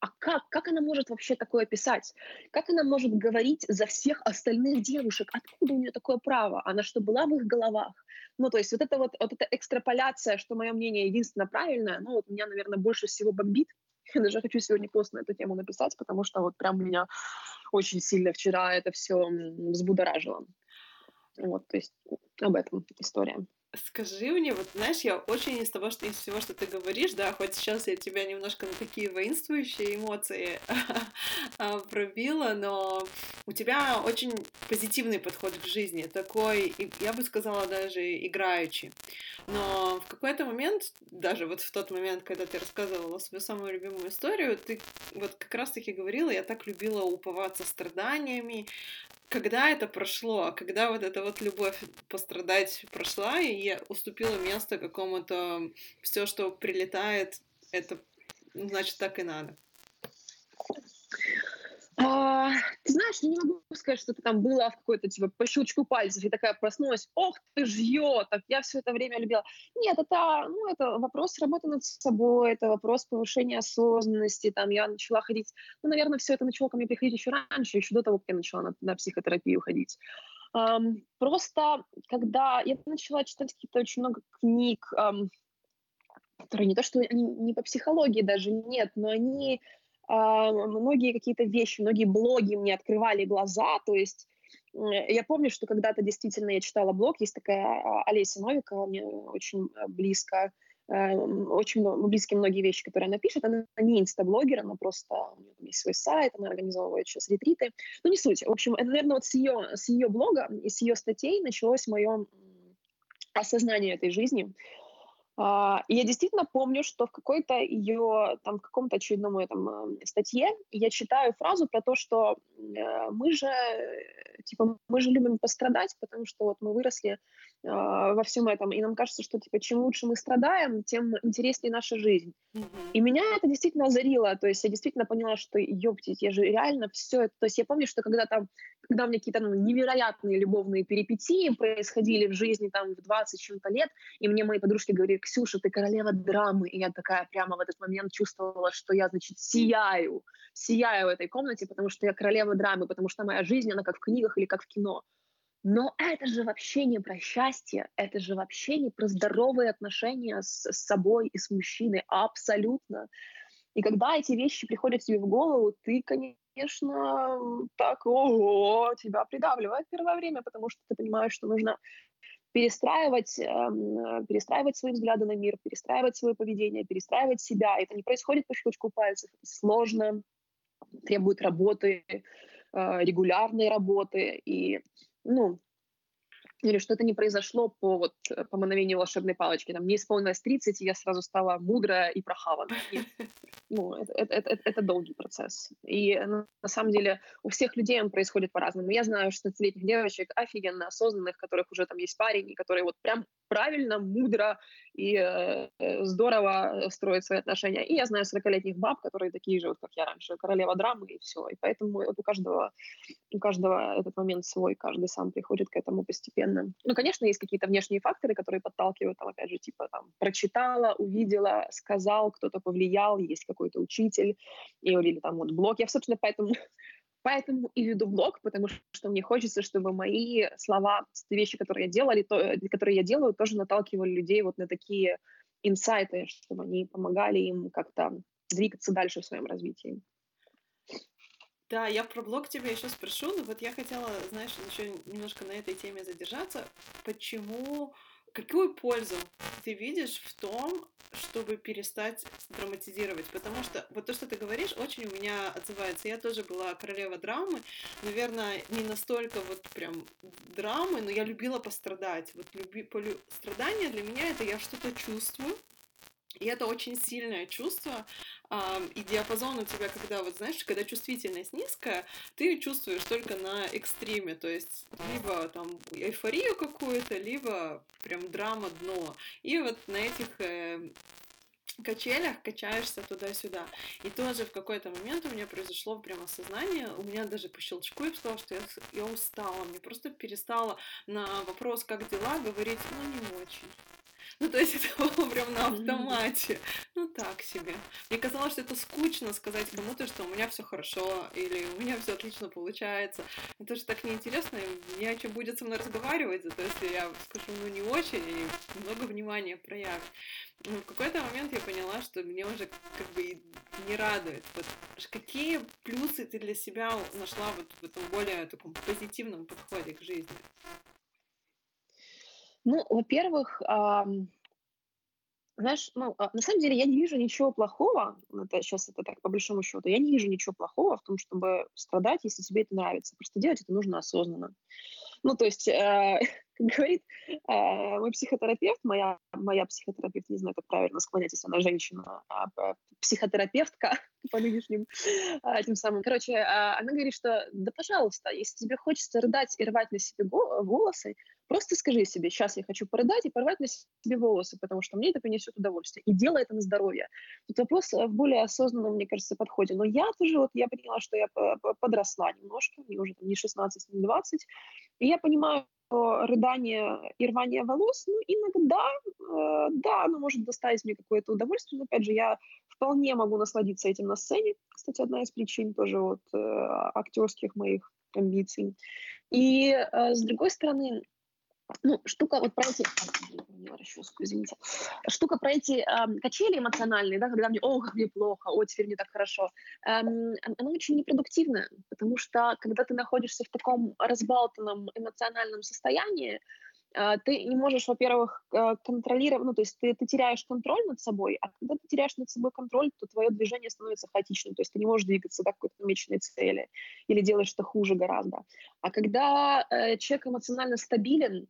А как? Как она может вообще такое писать? Как она может говорить за всех остальных девушек? Откуда у нее такое право? Она что, была в их головах? Ну, то есть вот эта вот, вот эта экстраполяция, что мое мнение единственно правильное, ну, вот меня, наверное, больше всего бомбит. *laughs* Я даже хочу сегодня пост на эту тему написать, потому что вот прям меня очень сильно вчера это все взбудоражило. Вот, то есть об этом история. Скажи мне, вот знаешь, я очень из того, что из всего, что ты говоришь, да, хоть сейчас я тебя немножко на такие воинствующие эмоции *laughs* а, пробила, но у тебя очень позитивный подход к жизни, такой, я бы сказала, даже играющий. Но в какой-то момент, даже вот в тот момент, когда ты рассказывала свою самую любимую историю, ты вот как раз-таки говорила, я так любила уповаться страданиями, когда это прошло, а когда вот эта вот любовь пострадать прошла, и я уступила место какому-то все, что прилетает, это значит так и надо. А, ты знаешь, я не могу сказать, что это там было в какой-то, типа, по щелчку пальцев, и такая проснулась, ох ты жьё, так я все это время любила. Нет, это, ну, это вопрос работы над собой, это вопрос повышения осознанности, там, я начала ходить, ну, наверное, все это начало ко мне приходить еще раньше, еще до того, как я начала на, на психотерапию ходить. Um, просто, когда я начала читать какие-то очень много книг, um, которые не то, что они не по психологии даже, нет, но они многие какие-то вещи, многие блоги мне открывали глаза, то есть я помню, что когда-то действительно я читала блог, есть такая а, Олеся Новикова, мне очень э, близко, э, очень близкие многие вещи, которые она пишет. Она не инстаблогер, она просто, у нее есть свой сайт, она организовывает сейчас ретриты. Ну, не суть. В общем, это, наверное, вот с ее, с ее блога и с ее статей началось мое осознание этой жизни. Uh, и я действительно помню, что в какой-то ее, там, в каком-то очередном этом статье я читаю фразу про то, что э, мы же, типа, мы же любим пострадать, потому что вот мы выросли э, во всем этом, и нам кажется, что, типа, чем лучше мы страдаем, тем интереснее наша жизнь. Mm-hmm. И меня это действительно озарило, то есть я действительно поняла, что, ёптить, я же реально все это, то есть я помню, что когда там, когда у меня какие-то ну, невероятные любовные перипетии происходили в жизни там в 20 чем-то лет, и мне мои подружки говорили, Ксюша, ты королева драмы, и я такая прямо в этот момент чувствовала, что я, значит, сияю, сияю в этой комнате, потому что я королева драмы, потому что моя жизнь, она как в книгах или как в кино. Но это же вообще не про счастье, это же вообще не про здоровые отношения с, с собой и с мужчиной, абсолютно. И когда эти вещи приходят тебе в голову, ты, конечно, так, ого, тебя придавливает первое время, потому что ты понимаешь, что нужно перестраивать, эм, перестраивать свои взгляды на мир, перестраивать свое поведение, перестраивать себя. Это не происходит по щелчку пальцев, это сложно, требует работы, э, регулярной работы. И ну, или что это не произошло по, вот, по мановению волшебной палочки. Там, мне исполнилось 30, и я сразу стала мудрая и прохавана. Нет. Ну, это, это, это, это долгий процесс. И ну, на самом деле у всех людей он происходит по-разному. Я знаю 16-летних девочек, офигенно осознанных, которых уже там есть парень, и которые вот прям правильно, мудро и э, здорово строят свои отношения. И я знаю 40-летних баб, которые такие же, вот как я раньше, королева драмы и все. И поэтому вот у каждого, у каждого этот момент свой, каждый сам приходит к этому постепенно. Ну, конечно, есть какие-то внешние факторы, которые подталкивают, там, опять же, типа, там, прочитала, увидела, сказал, кто-то повлиял, есть какой-то учитель, и, или там вот блог. Я, собственно, поэтому *laughs* Поэтому и веду блог, потому что мне хочется, чтобы мои слова, вещи, которые я делали, то, э, которые я делаю, тоже наталкивали людей вот на такие инсайты, чтобы они помогали им как-то двигаться дальше в своем развитии. Да, я про блог тебя еще спрошу, но вот я хотела, знаешь, еще немножко на этой теме задержаться. Почему Какую пользу ты видишь в том, чтобы перестать драматизировать? Потому что вот то, что ты говоришь, очень у меня отзывается. Я тоже была королева драмы. Наверное, не настолько вот прям драмы, но я любила пострадать. Вот люби, полю... страдания для меня это я что-то чувствую, И это очень сильное чувство, и диапазон у тебя, когда, вот знаешь, когда чувствительность низкая, ты чувствуешь только на экстриме, то есть либо там эйфорию какую-то, либо прям драма дно. И вот на этих э, качелях качаешься туда-сюда. И тоже в какой-то момент у меня произошло прямо осознание, у меня даже по щелчку я сказала, что я, я устала, мне просто перестала на вопрос, как дела, говорить, ну, не очень. Ну, то есть это было прям на автомате. Ну, так себе. Мне казалось, что это скучно сказать кому-то, что у меня все хорошо, или у меня все отлично получается. Это же так неинтересно, и не о чем будет со мной разговаривать, зато если я скажу, ну, не очень, и много внимания проявит. Ну, в какой-то момент я поняла, что мне уже как бы не радует. Вот какие плюсы ты для себя нашла вот в этом более таком позитивном подходе к жизни? Ну, во-первых, знаешь, ну, а, на самом деле я не вижу ничего плохого, это сейчас это так по большому счету, я не вижу ничего плохого в том, чтобы страдать, если тебе это нравится. Просто делать это нужно осознанно. Ну, то есть, э, *laughs* как говорит э, мой психотерапевт, моя, моя психотерапевт, не знаю, как правильно склонять, если она женщина, а психотерапевтка *laughs* по нынешним э, тем самым. Короче, э, она говорит, что да, пожалуйста, если тебе хочется рыдать и рвать на себе волосы, Просто скажи себе, сейчас я хочу порыдать и порвать на себе волосы, потому что мне это принесет удовольствие. И делай это на здоровье. Тут вопрос в более осознанном, мне кажется, подходе. Но я тоже, вот я поняла, что я подросла немножко, мне уже там не 16, не 20. И я понимаю, рыдание и рвание волос, ну, иногда, э, да, оно может доставить мне какое-то удовольствие, но, опять же, я вполне могу насладиться этим на сцене. Кстати, одна из причин тоже вот э, актерских моих амбиций. И э, с другой стороны, ну, штука вот про эти... расческу, извините. Штука про эти э, качели эмоциональные, да, когда мне, о, как мне плохо, о, теперь мне так хорошо, эм, она очень непродуктивная, потому что когда ты находишься в таком разбалтанном эмоциональном состоянии, а, ты не можешь, во-первых, э, контролировать, ну, то есть ты, ты теряешь контроль над собой, а когда ты теряешь над собой контроль, то твое движение становится хаотичным, то есть ты не можешь двигаться до какой-то намеченной цели или делаешь что хуже гораздо. А когда э, человек эмоционально стабилен,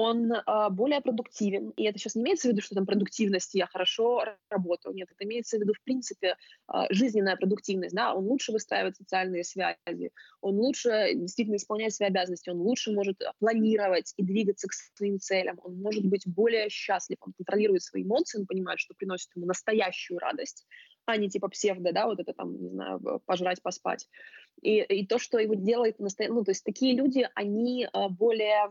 он а, более продуктивен. И это сейчас не имеется в виду, что там продуктивность, я хорошо работаю. Нет, это имеется в виду, в принципе, а, жизненная продуктивность. Да? Он лучше выстраивает социальные связи, он лучше действительно исполняет свои обязанности, он лучше может планировать и двигаться к своим целям, он может быть более счастлив, он контролирует свои эмоции, он понимает, что приносит ему настоящую радость, а не типа псевдо, да, вот это там, не знаю, пожрать, поспать. И, и то, что его делает настоящий, ну, то есть такие люди, они а, более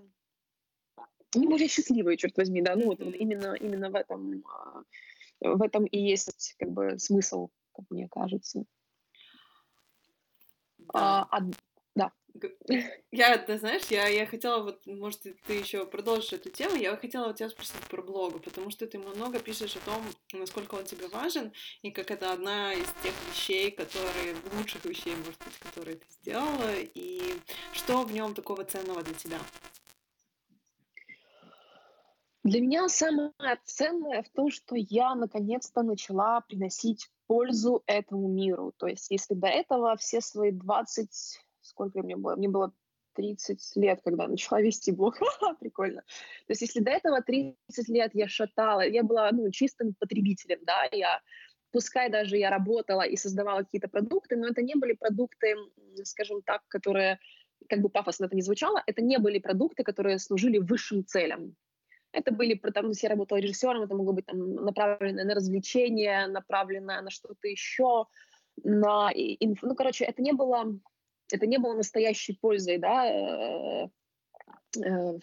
не более счастливые, черт возьми, да, ну вот, вот именно, именно в этом, а, в этом и есть как бы смысл, как мне кажется. Да. А, а, да. Я, ты знаешь, я, я хотела вот, может, ты еще продолжишь эту тему, я хотела у тебя спросить про блог, потому что ты много пишешь о том, насколько он тебе важен, и как это одна из тех вещей, которые, лучших вещей, может быть, которые ты сделала, и что в нем такого ценного для тебя? Для меня самое ценное в том, что я наконец-то начала приносить пользу этому миру. То есть если до этого все свои 20, сколько мне было? Мне было 30 лет, когда начала вести блог. *laughs* Прикольно. То есть если до этого 30 лет я шатала, я была ну, чистым потребителем, да, я пускай даже я работала и создавала какие-то продукты, но это не были продукты, скажем так, которые, как бы пафосно это не звучало, это не были продукты, которые служили высшим целям. Это были, что я работала режиссером, это могло быть там, направлено на развлечение, направлено на что-то еще, на, ну, короче, это не было, это не было настоящей пользой, да, э,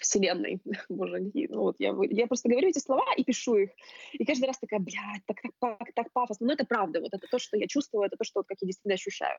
вселенной. *laughs* Боже, ну вот я, я просто говорю эти слова и пишу их. И каждый раз такая, блядь, так, так, так, так пафосно. Но это правда, вот это то, что я чувствую, это то, что вот, как я действительно ощущаю.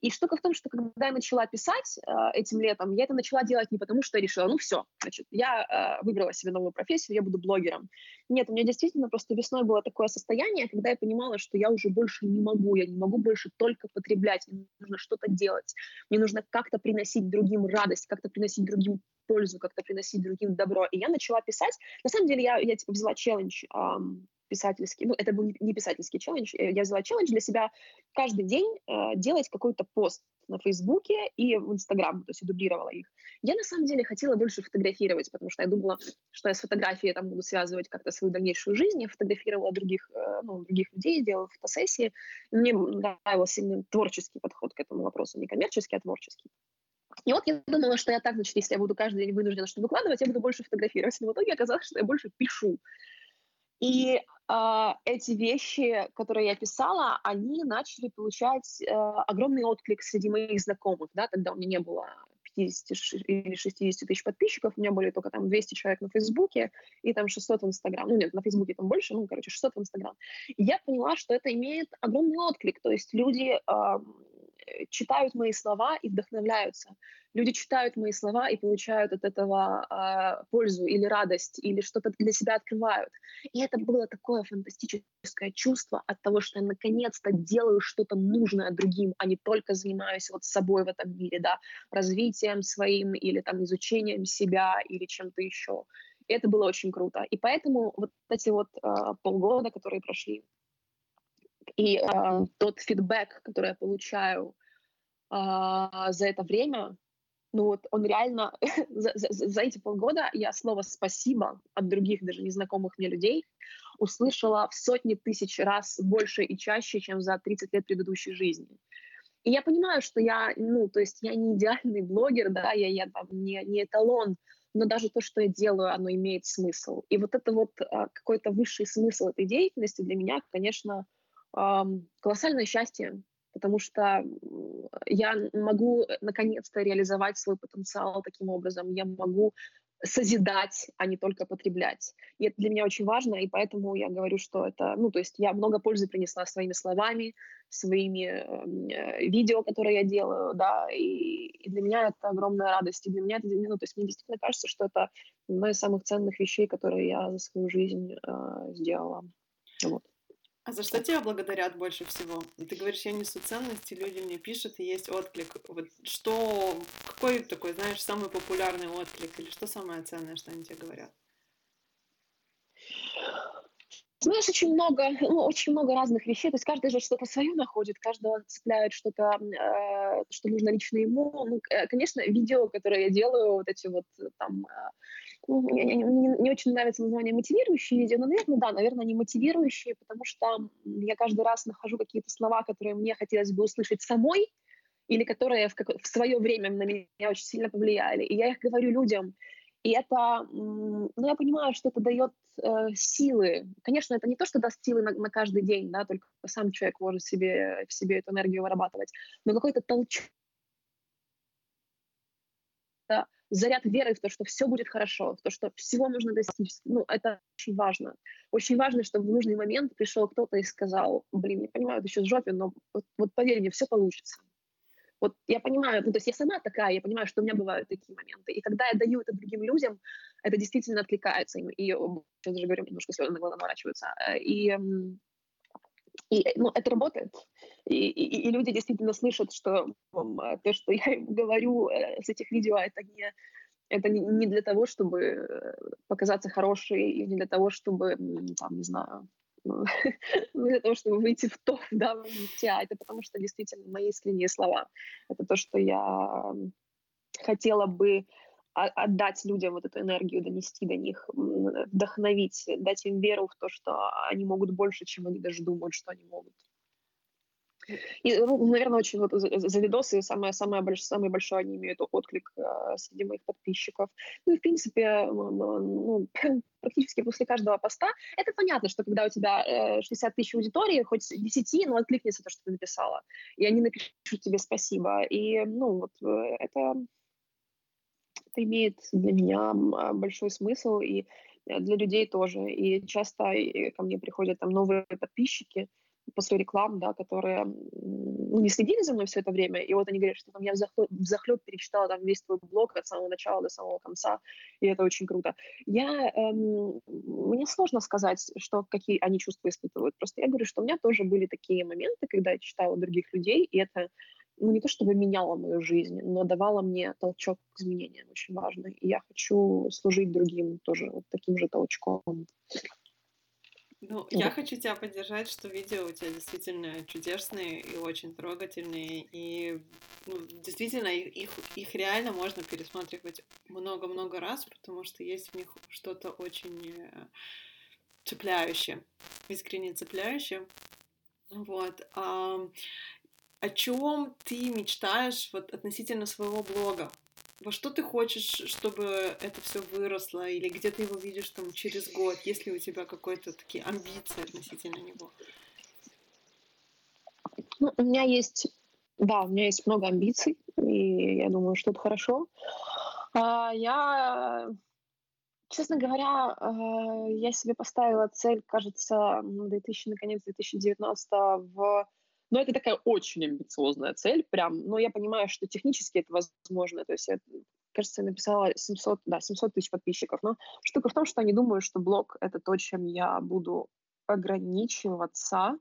И штука в том, что когда я начала писать э, этим летом, я это начала делать не потому, что я решила, ну все, значит, я э, выбрала себе новую профессию, я буду блогером. Нет, у меня действительно просто весной было такое состояние, когда я понимала, что я уже больше не могу, я не могу больше только потреблять, мне нужно что-то делать, мне нужно как-то приносить другим радость, как-то приносить другим пользу, как-то приносить другим добро. И я начала писать. На самом деле я, я типа взяла челлендж эм, писательский, ну, это был не писательский челлендж, я взяла челлендж для себя каждый день э, делать какой-то пост на Фейсбуке и в Инстаграм, то есть я дублировала их. Я на самом деле хотела больше фотографировать, потому что я думала, что я с фотографией там буду связывать как-то свою дальнейшую жизнь. Я фотографировала других, э, ну, других людей, делала фотосессии. Мне нравился именно творческий подход к этому вопросу, не коммерческий, а творческий. И вот я думала, что я так, значит, если я буду каждый день вынуждена что-то выкладывать, я буду больше фотографировать. Но в итоге оказалось, что я больше пишу. И э, эти вещи, которые я писала, они начали получать э, огромный отклик среди моих знакомых, да, тогда у меня не было 50 или 60 тысяч подписчиков, у меня были только там 200 человек на Фейсбуке и там 600 в Инстаграм. Ну, нет, на Фейсбуке там больше, ну, короче, 600 в Инстаграм. Я поняла, что это имеет огромный отклик, то есть люди э, читают мои слова и вдохновляются. Люди читают мои слова и получают от этого э, пользу или радость, или что-то для себя открывают. И это было такое фантастическое чувство от того, что я наконец-то делаю что-то нужное другим, а не только занимаюсь вот собой в этом мире, да, развитием своим или там изучением себя или чем-то еще. И это было очень круто. И поэтому вот эти вот э, полгода, которые прошли, и э, тот фидбэк, который я получаю э, за это время, ну вот он реально *laughs* за, за, за эти полгода я слово спасибо от других даже незнакомых мне людей услышала в сотни тысяч раз больше и чаще, чем за 30 лет предыдущей жизни. И я понимаю, что я, ну, то есть я не идеальный блогер, да, я, я там не, не эталон, но даже то, что я делаю, оно имеет смысл. И вот это вот а, какой-то высший смысл этой деятельности для меня, конечно, колоссальное счастье, потому что я могу э, наконец-то реализовать свой потенциал таким образом. Я могу созидать, а не только потреблять. И это для меня очень важно, и поэтому я говорю, что это, ну, то есть я много пользы принесла своими словами, своими э, видео, которые я делаю, да, и, и для меня это огромная радость, и для меня это, ну, то есть мне действительно кажется, что это одна из самых ценных вещей, которые я за свою жизнь э, сделала. Вот. А за что тебя благодарят больше всего? Ты говоришь, я несу ценности, люди мне пишут, и есть отклик. Вот что, какой такой, знаешь, самый популярный отклик, или что самое ценное, что они тебе говорят? Знаешь, очень много, ну, очень много разных вещей. То есть каждый же что-то свое находит, каждого цепляет что-то, э, что нужно лично ему. Ну, э, конечно, видео, которые я делаю, вот эти вот там э, мне, не, не очень нравится название мотивирующие видео, но, наверное, да, наверное, они мотивирующие, потому что я каждый раз нахожу какие-то слова, которые мне хотелось бы услышать самой, или которые в, как, в свое время на меня очень сильно повлияли. И я их говорю людям. И это, ну, я понимаю, что это дает э, силы. Конечно, это не то, что даст силы на, на каждый день, да, только сам человек может себе, в себе эту энергию вырабатывать, но какой-то толчок заряд веры в то, что все будет хорошо, в то, что всего можно достичь. Ну, это очень важно. Очень важно, чтобы в нужный момент пришел кто-то и сказал, блин, не понимаю, это еще в жопе, но вот, вот поверь мне, все получится. Вот я понимаю, ну, то есть я сама такая, я понимаю, что у меня бывают такие моменты. И когда я даю это другим людям, это действительно откликается им. И, сейчас даже говорю, немножко слезы на глаза наворачиваются. И и ну, это работает. И, и, и люди действительно слышат, что то, что *laughs* я им говорю э, с этих видео, это не, это не для того, чтобы э, показаться хорошей, и не для того, чтобы, там, не знаю, *laughs* ну, для того, чтобы выйти в топ, *laughs* да, в а это потому что действительно мои искренние слова. Это то, что я хотела бы отдать людям вот эту энергию, донести до них, вдохновить, дать им веру в то, что они могут больше, чем они даже думают, что они могут. И, ну, наверное, очень вот за видосы самое, самое, больш, самый большой они имеют отклик э, среди моих подписчиков. Ну и, в принципе, ну, *clears throat* практически после каждого поста. Это понятно, что когда у тебя э, 60 тысяч аудитории, хоть 10, но откликнется то, что ты написала. И они напишут тебе спасибо. И, ну, вот э, это это имеет для меня а, большой смысл и э, для людей тоже. И часто ко мне приходят там новые подписчики после реклам, да, которые ну, не следили за мной все это время, и вот они говорят, что там, я взахлеб перечитала там весь твой блог от самого начала до самого конца, и это очень круто. Я, эм, мне сложно сказать, что, какие они чувства испытывают, просто я говорю, что у меня тоже были такие моменты, когда я читала других людей, и это ну, не то чтобы меняла мою жизнь, но давала мне толчок к изменениям очень важный. И я хочу служить другим тоже вот таким же толчком. Ну, я хочу тебя поддержать, что видео у тебя действительно чудесные и очень трогательные, и ну, действительно их, их реально можно пересматривать много-много раз, потому что есть в них что-то очень э, цепляющее, искренне цепляющее. Вот. О чем ты мечтаешь вот относительно своего блога? во что ты хочешь, чтобы это все выросло, или где ты его видишь там через год, есть ли у тебя какой-то такие амбиции относительно него? Ну, у меня есть, да, у меня есть много амбиций, и я думаю, что это хорошо. А, я, честно говоря, а, я себе поставила цель, кажется, 2000, наконец, 2019 в но это такая очень амбициозная цель, прям, но я понимаю, что технически это возможно. То есть я, кажется, я написала 700, да, 700 тысяч подписчиков. Но штука в том, что они думают, что блог — это то, чем я буду ограничиваться,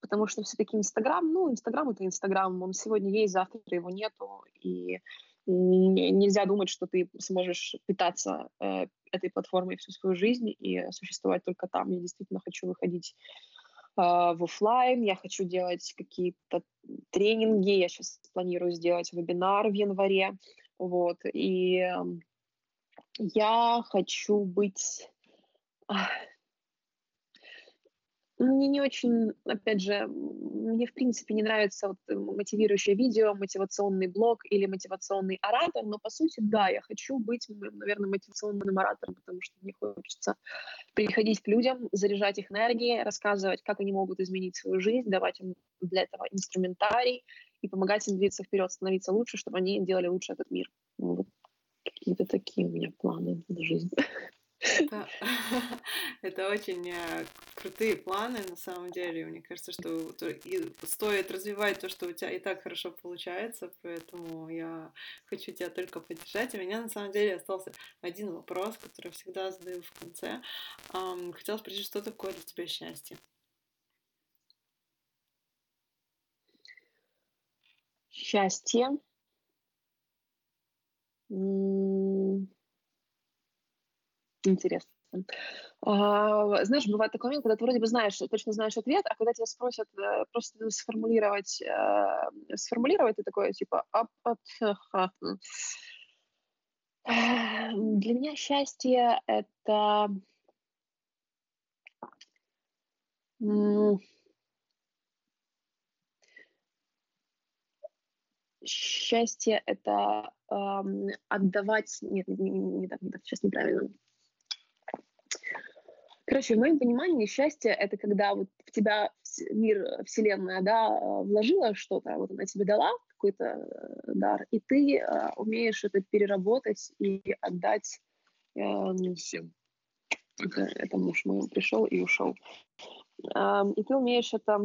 потому что все-таки Инстаграм, ну, Инстаграм — это Инстаграм, он сегодня есть, завтра его нету, и нельзя думать, что ты сможешь питаться э, этой платформой всю свою жизнь и существовать только там. Я действительно хочу выходить в офлайн, я хочу делать какие-то тренинги, я сейчас планирую сделать вебинар в январе, вот, и я хочу быть мне не очень, опять же, мне в принципе не нравится вот э, мотивирующее видео, мотивационный блог или мотивационный оратор, но по сути, да, я хочу быть, наверное, мотивационным оратором, потому что мне хочется приходить к людям, заряжать их энергией, рассказывать, как они могут изменить свою жизнь, давать им для этого инструментарий и помогать им двигаться вперед, становиться лучше, чтобы они делали лучше этот мир. Вот какие-то такие у меня планы на жизнь. *laughs* Это, *laughs* это очень э, крутые планы, на самом деле. Мне кажется, что и стоит развивать то, что у тебя и так хорошо получается, поэтому я хочу тебя только поддержать. У меня, на самом деле, остался один вопрос, который я всегда задаю в конце. Хотела спросить, что такое для тебя счастье? Счастье. Интересно. А, знаешь, бывает такой момент, когда ты вроде бы знаешь, точно знаешь ответ, а когда тебя спросят э, просто сформулировать, э, сформулировать, ты такое типа... А, а, Для меня счастье — это... Счастье — это э, отдавать... Нет, не, не, не так, не так, сейчас неправильно. Короче, в моем понимании счастье — это когда вот в тебя мир, вселенная, да, вложила что-то, вот она тебе дала какой-то э, дар, и ты э, умеешь это переработать и отдать э, всем. Это, это муж мой пришел и ушел. Э, и ты умеешь это...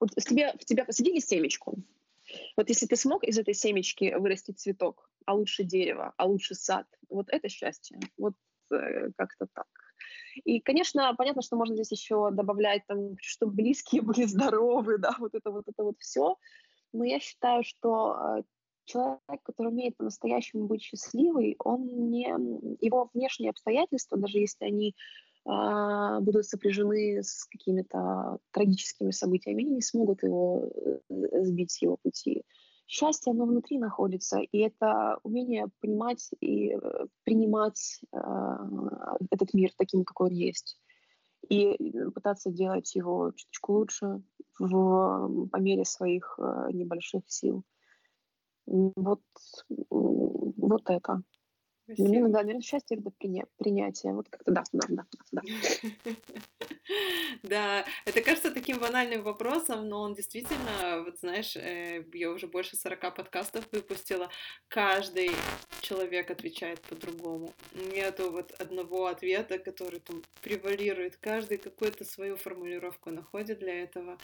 Вот в тебе, в тебя посадили семечку. Вот если ты смог из этой семечки вырастить цветок, а лучше дерево, а лучше сад, вот это счастье. Вот Э, как-то так. И, конечно, понятно, что можно здесь еще добавлять, там, чтобы близкие *laughs* были здоровы, да, вот это вот это вот все. Но я считаю, что э, человек, который умеет по-настоящему быть счастливый, он не его внешние обстоятельства, даже если они э, будут сопряжены с какими-то трагическими событиями, они не смогут его э, сбить с его пути счастье, оно внутри находится, и это умение понимать и э, принимать э, этот мир таким, какой он есть, и пытаться делать его чуточку лучше в, по мере своих э, небольших сил. Вот, вот это. Спасибо. Мне иногда, наверное, счастье это приня- принятие. Вот как-то да, да, да. Да. *laughs* да, это кажется таким банальным вопросом, но он действительно, вот знаешь, э, я уже больше 40 подкастов выпустила, каждый человек отвечает по-другому. Нету вот одного ответа, который там превалирует. Каждый какую-то свою формулировку находит для этого.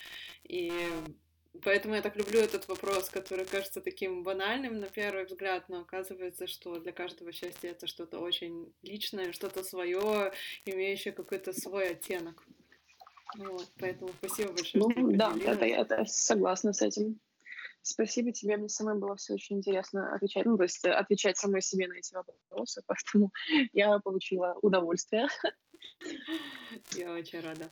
И Поэтому я так люблю этот вопрос, который кажется таким банальным на первый взгляд, но оказывается, что для каждого счастья это что-то очень личное, что-то свое, имеющее какой-то свой оттенок. Вот, поэтому спасибо большое. Ну, да, это, это согласна с этим. Спасибо тебе, мне самой было все очень интересно отвечать, ну, то есть отвечать самой себе на эти вопросы, *laughs* поэтому я получила удовольствие. Я очень рада.